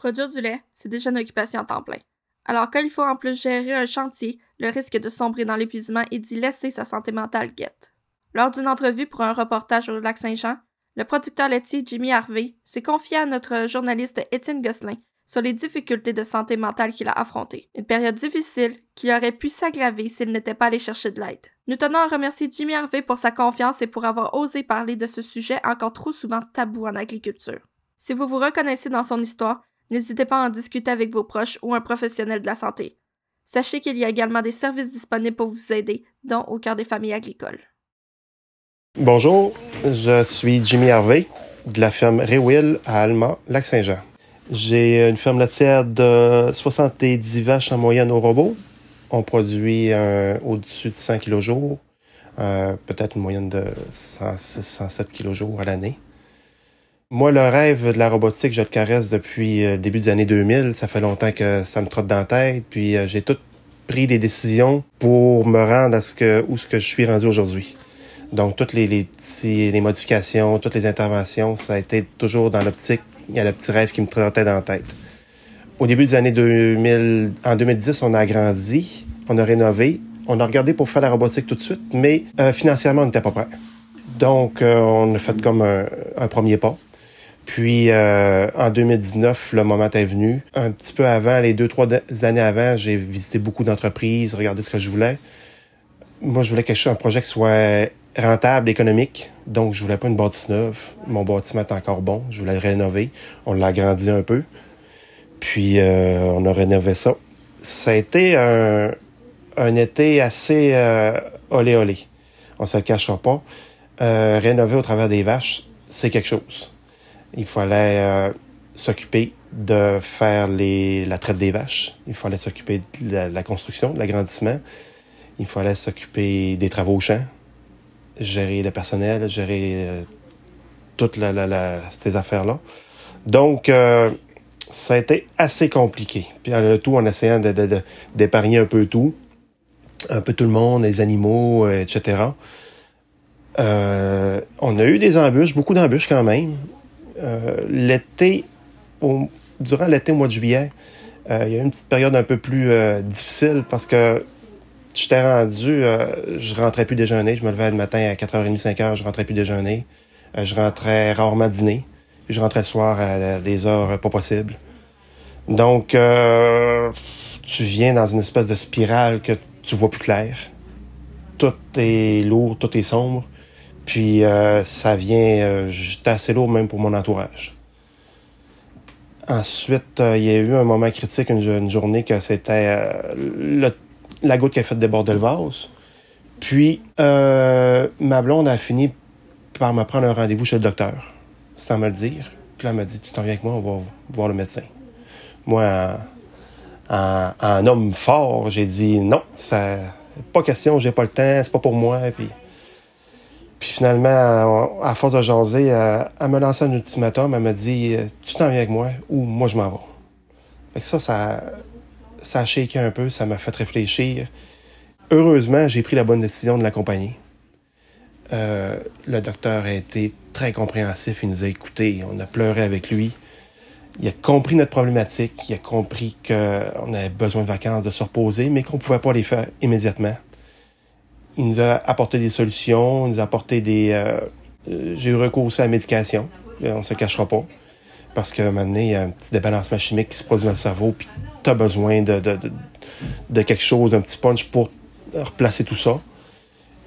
Produire du lait, c'est déjà une occupation à temps plein. Alors quand il faut en plus gérer un chantier, le risque de sombrer dans l'épuisement et d'y laisser sa santé mentale guette. Lors d'une entrevue pour un reportage au lac Saint-Jean, le producteur laitier Jimmy Harvey s'est confié à notre journaliste Étienne Gosselin sur les difficultés de santé mentale qu'il a affrontées. Une période difficile qui aurait pu s'aggraver s'il n'était pas allé chercher de l'aide. Nous tenons à remercier Jimmy Harvey pour sa confiance et pour avoir osé parler de ce sujet encore trop souvent tabou en agriculture. Si vous vous reconnaissez dans son histoire, n'hésitez pas à en discuter avec vos proches ou un professionnel de la santé. Sachez qu'il y a également des services disponibles pour vous aider, dont au cœur des familles agricoles. Bonjour, je suis Jimmy Harvey de la ferme Rewill à Alma, Lac-Saint-Jean. J'ai une ferme laitière de 70 vaches en moyenne au robot. On produit au-dessus de 100 kg jour, euh, peut-être une moyenne de 106, 107 kg jour à l'année. Moi, le rêve de la robotique, je le caresse depuis euh, début des années 2000. Ça fait longtemps que ça me trotte dans la tête. Puis euh, j'ai tout pris des décisions pour me rendre à ce que où ce que je suis rendu aujourd'hui. Donc, toutes les, les, petits, les modifications, toutes les interventions, ça a été toujours dans l'optique, il y a le petit rêve qui me trottait dans la tête. Au début des années 2000, en 2010, on a agrandi, on a rénové, on a regardé pour faire la robotique tout de suite, mais euh, financièrement, on n'était pas prêt. Donc, euh, on a fait comme un, un premier pas. Puis euh, en 2019, le moment est venu. Un petit peu avant, les deux, trois années avant, j'ai visité beaucoup d'entreprises, regardé ce que je voulais. Moi, je voulais quelque chose, un projet qui soit rentable, économique. Donc, je voulais pas une bâtisse neuve. Mon bâtiment est encore bon. Je voulais le rénover. On l'a agrandi un peu. Puis, euh, on a rénové ça. Ça a été un, été assez euh, olé olé. On se le cachera pas. Rénover au travers des vaches, c'est quelque chose. Il fallait euh, s'occuper de faire la traite des vaches. Il fallait s'occuper de la, construction, de l'agrandissement. Il fallait s'occuper des travaux au champ gérer le personnel, gérer euh, toutes ces affaires-là. Donc, euh, ça a été assez compliqué. Puis le tout en essayant d'épargner un peu tout, un peu tout le monde, les animaux, etc. On a eu des embûches, beaucoup d'embûches quand même. Euh, l'été, durant l'été au mois de juillet, il y a eu une petite période un peu plus difficile parce que J'étais rendu, euh, je rentrais plus déjeuner. Je me levais le matin à 4h30, 5h, je rentrais plus déjeuner. Euh, je rentrais rarement dîner. Je rentrais le soir à des heures pas possibles. Donc, euh, tu viens dans une espèce de spirale que tu vois plus clair. Tout est lourd, tout est sombre. Puis ça vient, j'étais assez lourd même pour mon entourage. Ensuite, il y a eu un moment critique, une, journée que c'était la goutte qui a fait déborder le vase. Puis, euh, ma blonde a fini par me prendre un rendez-vous chez le docteur, sans me le dire. Puis là, elle m'a dit, tu t'en viens avec moi, on va voir le médecin. Moi, en, homme fort, j'ai dit, non, pas question, j'ai pas le temps, c'est pas pour moi. Puis finalement, à force de jaser, elle, me lançait un ultimatum, elle m'a dit, tu t'en viens avec moi ou moi je m'en vais. Ça, ça, ça a shaké un peu, ça m'a fait réfléchir. Heureusement, j'ai pris la bonne décision de l'accompagner. Euh, le docteur a été très compréhensif, il nous a écoutés, on a pleuré avec lui. Il a compris notre problématique, il a compris qu'on avait besoin de vacances, de se reposer, mais qu'on ne pouvait pas les faire immédiatement. Il nous a apporté des solutions, il nous a apporté des... Euh, euh j'ai eu recours aussi à la médication, on ne se cachera pas. Parce qu'à un moment donné, il y a un petit débalancement chimique qui se produit dans le cerveau, puis tu as besoin de, de, de, de, quelque chose, un petit punch pour replacer tout ça.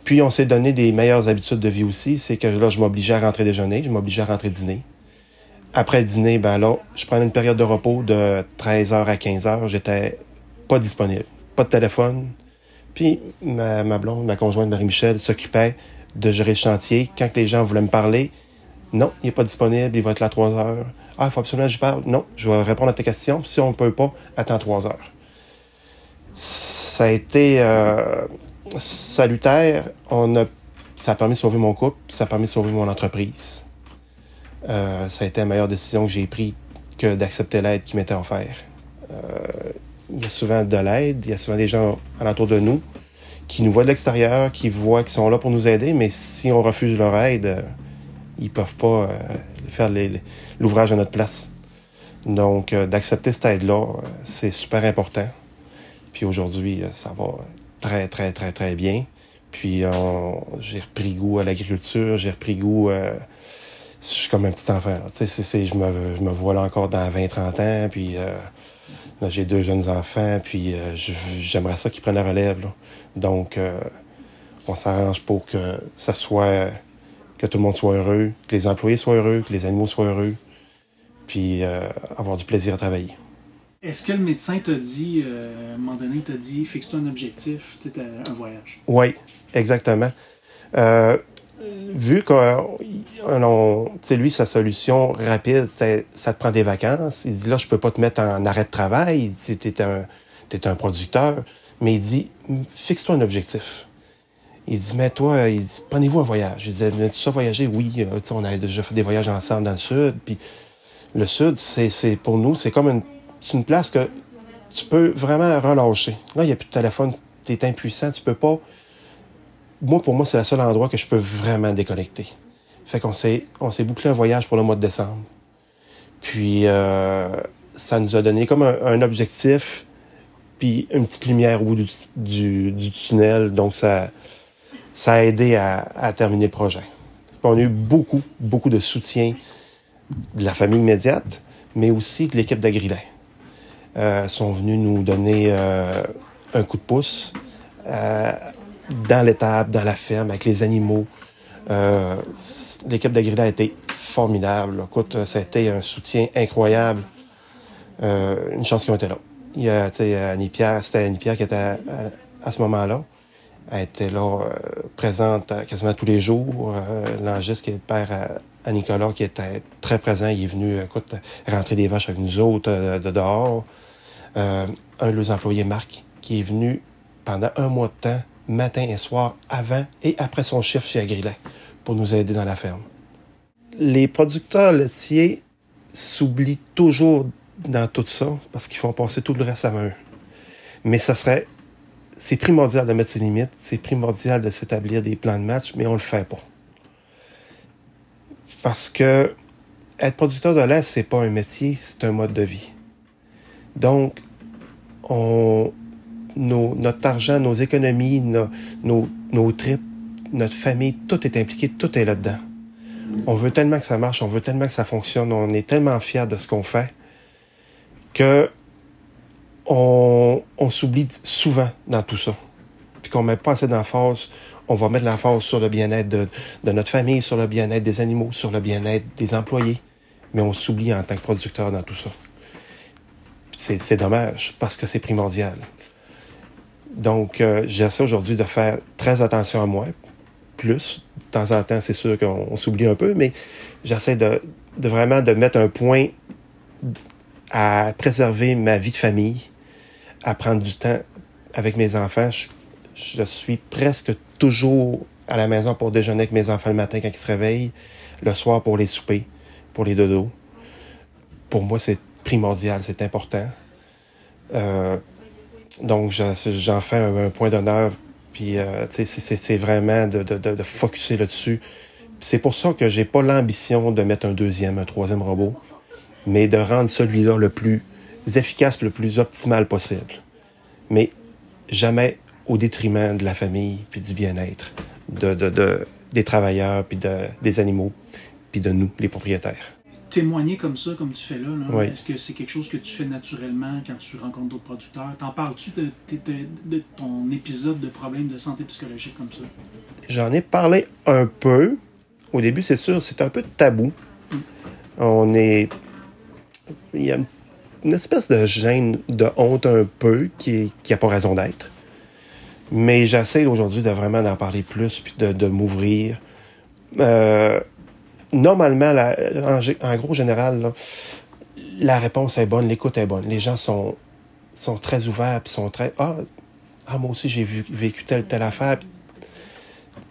Puis on s'est donné des meilleures habitudes de vie aussi. C'est que là, je m'obligeais à rentrer déjeuner, je m'obligeais à rentrer dîner. Après le dîner, ben là, je prenais une période de repos de 13h à 15h. J'étais pas disponible. Pas de téléphone. Puis ma, ma blonde, ma conjointe Marie-Michel, s'occupait de gérer le chantier. Quand les gens voulaient me parler, non, il n'est pas disponible, il va être là à 3 heures. Ah, il faut absolument que je parle. Non, je vais répondre à tes questions. Si on ne peut pas, attends 3 heures. Ça a été euh, salutaire. On a, ça a permis de sauver mon couple, ça a permis de sauver mon entreprise. Euh, ça a été la meilleure décision que j'ai prise que d'accepter l'aide qui m'était offerte. Euh, il y a souvent de l'aide, il y a souvent des gens alentour de nous qui nous voient de l'extérieur, qui voient qu'ils sont là pour nous aider, mais si on refuse leur aide, ils peuvent pas euh, faire l'ouvrage à notre place. Donc, d'accepter cette aide-là, c'est super important. Puis aujourd'hui, ça va très, très, très, très bien. Puis j'ai repris goût à l'agriculture, j'ai repris goût... je suis comme un petit enfant. Tu sais, je me, je me vois là encore dans 20-30 ans, puis j'ai deux jeunes enfants, puis j'aimerais ça qu'ils prennent la relève. Donc, on s'arrange pour que ça soit que tout le monde soit heureux, que les employés soient heureux, que les animaux soient heureux, puis euh, avoir du plaisir à travailler. Est-ce que le médecin t'a dit, euh, à un moment donné, t'a dit, fixe-toi un objectif, un voyage? Oui, exactement. Euh, vu que lui, sa solution rapide, ça te prend des vacances. Il dit là, je peux pas te mettre en arrêt de travail. Es un, un producteur. Mais il dit, fixe-toi un objectif. Il dit, mais toi, il dit, prenez-vous un voyage. Il mais tu sais voyager? Oui, euh, on a déjà fait des voyages ensemble dans le Sud. Puis le Sud, c'est pour nous, c'est comme une, une place que tu peux vraiment relâcher. Là, il n'y a plus de téléphone, tu es impuissant, tu peux pas. Moi, pour moi, c'est le seul endroit que je peux vraiment déconnecter. Fait qu'on s'est, on s'est bouclé un voyage pour le mois de décembre. Puis, euh, ça nous a donné comme un, objectif, puis une petite lumière au bout du, tunnel. Donc, ça, ça a aidé à, terminer le projet. on a eu beaucoup, beaucoup de soutien de la famille immédiate, mais aussi de l'équipe d'Agrilin. Euh, sont venus nous donner euh, un coup de pouce euh, dans l'étable, dans la ferme, avec les animaux. Euh, l'équipe d'Agrilin a été formidable. Écoute, ça a été un soutien incroyable. une chance qu'ils ont été là. Il y a, Annie Pierre, c'était Annie Pierre qui était à ce moment-là. Elle était là, euh, présente quasiment tous les jours. Euh, L'Angis, qui est le père à, Nicolas, qui était très présent, il est venu, écoute, rentrer des vaches avec nous autres euh, de dehors. un de leurs employés, Marc, qui est venu pendant un mois de temps, matin et soir, avant et après son chiffre chez Agrilet, pour nous aider dans la ferme. Les producteurs laitiers s'oublient toujours dans tout ça parce qu'ils font passer tout le reste à main. Mais ça serait c'est primordial de mettre ses limites, c'est primordial de s'établir des plans de match, mais on le fait pas. Parce que être producteur de lait, c'est pas un métier, c'est un mode de vie. Donc, on, notre argent, nos économies, nos, nos, nos tripes, notre famille, tout est impliqué, tout est là-dedans. On veut tellement que ça marche, on veut tellement que ça fonctionne, on est tellement fiers de ce qu'on fait que on, s'oublie souvent dans tout ça. Puis qu'on met pas assez d'emphase. On va mettre l'emphase sur le bien-être de, notre famille, sur le bien-être des animaux, sur le bien-être des employés. Mais on s'oublie en tant que producteur dans tout ça. C'est dommage parce que c'est primordial. Donc, euh, j'essaie aujourd'hui de faire très attention à moi. Plus, de temps en temps, c'est sûr qu'on s'oublie un peu, mais j'essaie de, vraiment de mettre un point à préserver ma vie de famille, à prendre du temps avec mes enfants. Je, suis presque toujours à la maison pour déjeuner avec mes enfants le matin quand ils se réveillent, le soir pour les souper, pour les dodos. Pour moi, c'est primordial, c'est important. Euh, donc, j'en fais un, point d'honneur. Puis, euh, c'est vraiment de, de, de, focuser là-dessus. C'est pour ça que j'ai pas l'ambition de mettre un deuxième, un troisième robot, mais de rendre celui-là le plus efficace, le plus optimal possible. Mais jamais au détriment de la famille, puis du bien-être, de, de, des travailleurs, puis de, des animaux, puis de nous, les propriétaires. Témoigner comme ça, comme tu fais là, est-ce que c'est quelque chose que tu fais naturellement quand tu rencontres d'autres producteurs? T'en parles-tu de, de, ton épisode de problème de santé psychologique comme ça? J'en ai parlé un peu. Au début, c'est sûr, c'est un peu tabou. Mm. On est... Il y a une espèce de gêne, de honte un peu qui n'a pas raison d'être. Mais j'essaie aujourd'hui de vraiment d'en parler plus puis de, m'ouvrir. Euh, normalement, en, gros général, la réponse est bonne, l'écoute est bonne. Les gens sont, sont très ouverts puis sont très ah, ah moi aussi j'ai vécu telle telle affaire.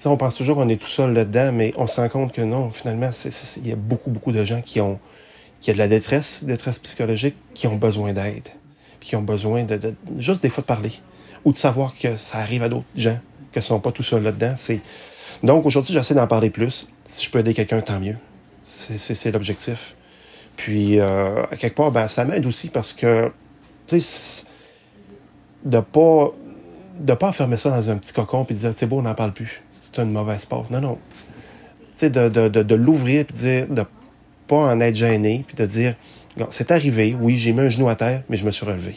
on pense toujours qu'on est tout seul là-dedans, mais on se rend compte que non, finalement, il y a beaucoup, beaucoup de gens qui ont, qui a de la détresse, détresse psychologique, qui ont besoin d'aide, qui ont besoin de, juste des fois de parler ou de savoir que ça arrive à d'autres gens, que ne sont pas tout seuls là-dedans. C'est donc aujourd'hui j'essaie d'en parler plus. Si je peux aider quelqu'un, tant mieux. C'est l'objectif. Puis, euh, à quelque part, ben, ça m'aide aussi parce que, tu sais, de pas de pas enfermer ça dans un petit cocon puis de dire, c'est beau, on n'en parle plus. C'est une mauvaise porte. Non, non. Tu sais, de, de, de, l'ouvrir puis de dire, de pas en être gêné puis de dire, c'est arrivé, oui, j'ai mis un genou à terre, mais je me suis relevé.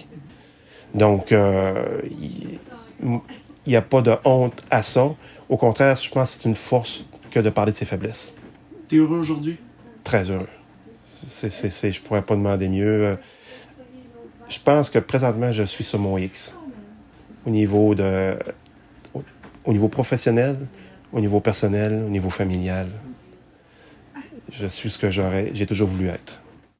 Donc, euh, il n'y a pas de honte à ça. Au contraire, je pense que c'est une force que de parler de ses faiblesses. T'es heureux aujourd'hui? Très heureux. C'est, c'est, c'est, je pourrais pas demander mieux. Je pense que présentement, je suis sur mon X. Au niveau de. Au niveau professionnel, au niveau personnel, au niveau familial. Je suis ce que j'aurais, j'ai toujours voulu être.